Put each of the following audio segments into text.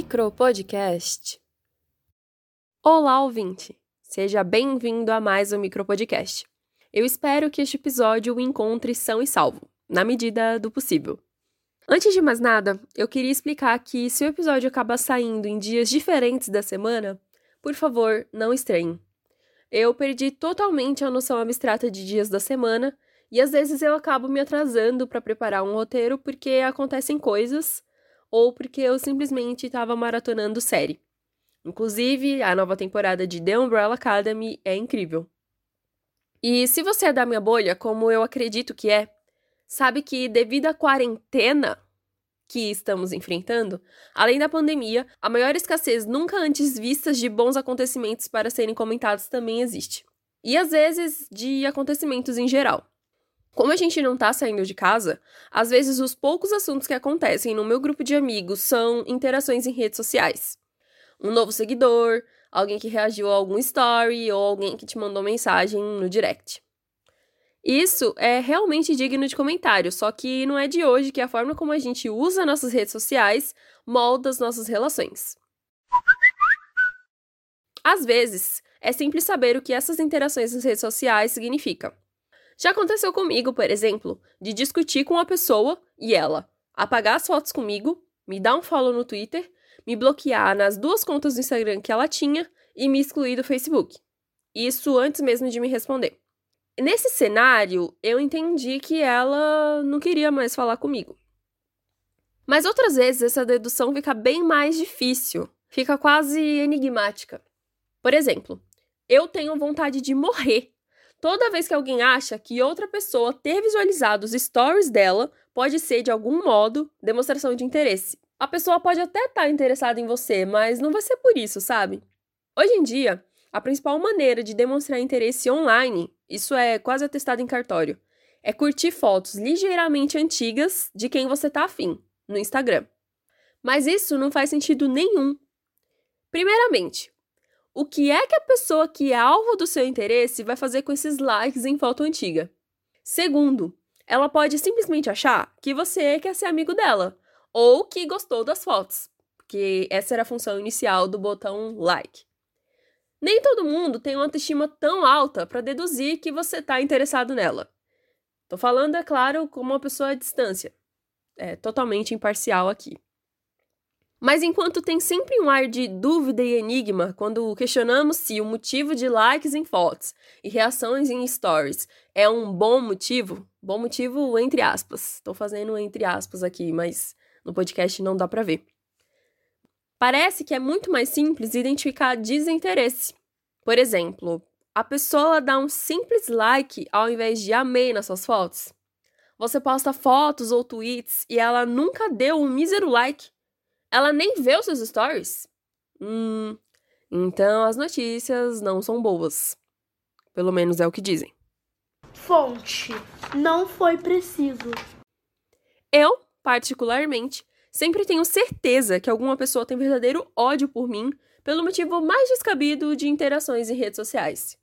Micropodcast. Olá, ouvinte! Seja bem-vindo a mais um Micropodcast. Eu espero que este episódio o encontre são e salvo, na medida do possível. Antes de mais nada, eu queria explicar que se o episódio acaba saindo em dias diferentes da semana, por favor, não estranhem. Eu perdi totalmente a noção abstrata de dias da semana e às vezes eu acabo me atrasando para preparar um roteiro porque acontecem coisas ou porque eu simplesmente estava maratonando série. Inclusive, a nova temporada de The Umbrella Academy é incrível. E se você é da minha bolha, como eu acredito que é, sabe que devido à quarentena que estamos enfrentando, além da pandemia, a maior escassez nunca antes vistas de bons acontecimentos para serem comentados também existe. E às vezes de acontecimentos em geral. Como a gente não tá saindo de casa, às vezes os poucos assuntos que acontecem no meu grupo de amigos são interações em redes sociais. Um novo seguidor, alguém que reagiu a algum story ou alguém que te mandou mensagem no direct. Isso é realmente digno de comentário, só que não é de hoje que a forma como a gente usa nossas redes sociais molda as nossas relações. Às vezes, é simples saber o que essas interações nas redes sociais significam. Já aconteceu comigo, por exemplo, de discutir com uma pessoa e ela apagar as fotos comigo, me dar um follow no Twitter, me bloquear nas duas contas do Instagram que ela tinha e me excluir do Facebook. Isso antes mesmo de me responder. Nesse cenário, eu entendi que ela não queria mais falar comigo. Mas outras vezes essa dedução fica bem mais difícil, fica quase enigmática. Por exemplo, eu tenho vontade de morrer Toda vez que alguém acha que outra pessoa ter visualizado os stories dela pode ser, de algum modo, demonstração de interesse. A pessoa pode até estar tá interessada em você, mas não vai ser por isso, sabe? Hoje em dia, a principal maneira de demonstrar interesse online, isso é quase atestado em cartório, é curtir fotos ligeiramente antigas de quem você tá afim, no Instagram. Mas isso não faz sentido nenhum. Primeiramente, o que é que a pessoa que é alvo do seu interesse vai fazer com esses likes em foto antiga? Segundo, ela pode simplesmente achar que você quer ser amigo dela ou que gostou das fotos, porque essa era a função inicial do botão like. Nem todo mundo tem uma autoestima tão alta para deduzir que você está interessado nela. Tô falando, é claro, como uma pessoa à distância. É totalmente imparcial aqui. Mas enquanto tem sempre um ar de dúvida e enigma quando questionamos se o motivo de likes em fotos e reações em stories é um bom motivo, bom motivo entre aspas. Estou fazendo entre aspas aqui, mas no podcast não dá para ver. Parece que é muito mais simples identificar desinteresse. Por exemplo, a pessoa dá um simples like ao invés de amei nas suas fotos. Você posta fotos ou tweets e ela nunca deu um mísero like ela nem vê os seus stories? Hum, então as notícias não são boas. Pelo menos é o que dizem. Fonte: Não foi preciso. Eu, particularmente, sempre tenho certeza que alguma pessoa tem verdadeiro ódio por mim pelo motivo mais descabido de interações em redes sociais.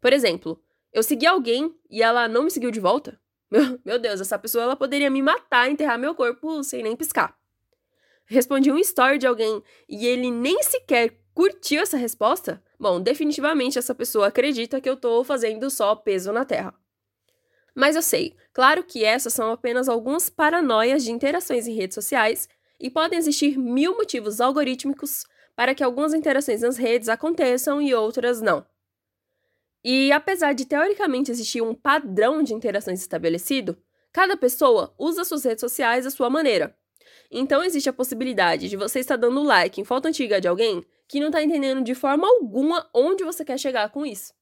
Por exemplo, eu segui alguém e ela não me seguiu de volta. Meu, meu Deus, essa pessoa ela poderia me matar, enterrar meu corpo sem nem piscar respondi um story de alguém e ele nem sequer curtiu essa resposta, bom, definitivamente essa pessoa acredita que eu tô fazendo só peso na terra. Mas eu sei, claro que essas são apenas algumas paranoias de interações em redes sociais e podem existir mil motivos algorítmicos para que algumas interações nas redes aconteçam e outras não. E apesar de teoricamente existir um padrão de interações estabelecido, cada pessoa usa suas redes sociais à sua maneira. Então existe a possibilidade de você estar dando like em foto antiga de alguém que não está entendendo de forma alguma onde você quer chegar com isso.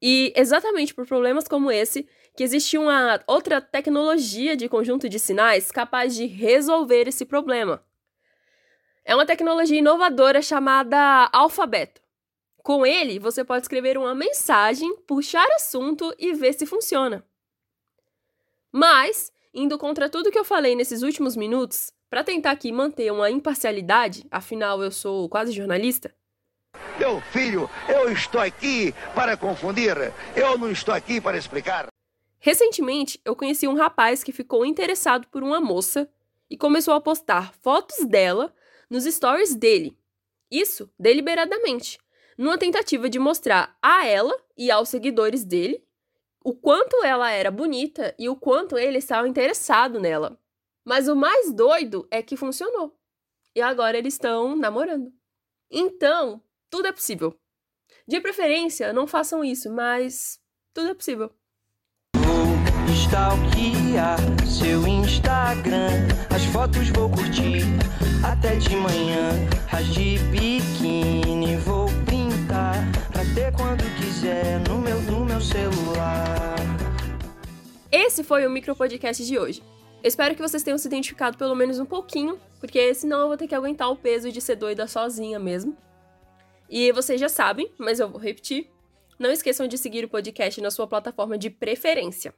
E exatamente por problemas como esse, que existe uma outra tecnologia de conjunto de sinais capaz de resolver esse problema. É uma tecnologia inovadora chamada alfabeto. Com ele, você pode escrever uma mensagem, puxar assunto e ver se funciona. Mas, indo contra tudo que eu falei nesses últimos minutos, para tentar aqui manter uma imparcialidade, afinal eu sou quase jornalista. Meu filho, eu estou aqui para confundir, eu não estou aqui para explicar. Recentemente, eu conheci um rapaz que ficou interessado por uma moça e começou a postar fotos dela nos stories dele. Isso deliberadamente, numa tentativa de mostrar a ela e aos seguidores dele o quanto ela era bonita e o quanto ele estava interessado nela. Mas o mais doido é que funcionou. E agora eles estão namorando. Então, tudo é possível. De preferência, não façam isso, mas tudo é possível. Vou stalkear seu Instagram. As fotos vou curtir até de manhã. As de biquíni vou printar pra ter quando quiser no meu, no meu celular. Esse foi o micro podcast de hoje. Espero que vocês tenham se identificado pelo menos um pouquinho, porque senão eu vou ter que aguentar o peso de ser doida sozinha mesmo. E vocês já sabem, mas eu vou repetir. Não esqueçam de seguir o podcast na sua plataforma de preferência.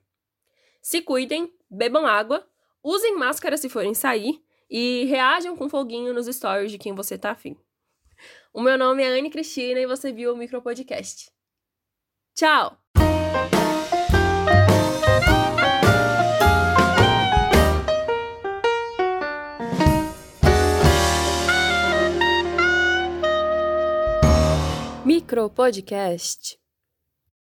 Se cuidem, bebam água, usem máscara se forem sair e reajam com foguinho nos stories de quem você tá afim. O meu nome é Anne Cristina e você viu o micro podcast. Tchau! Micro Podcast.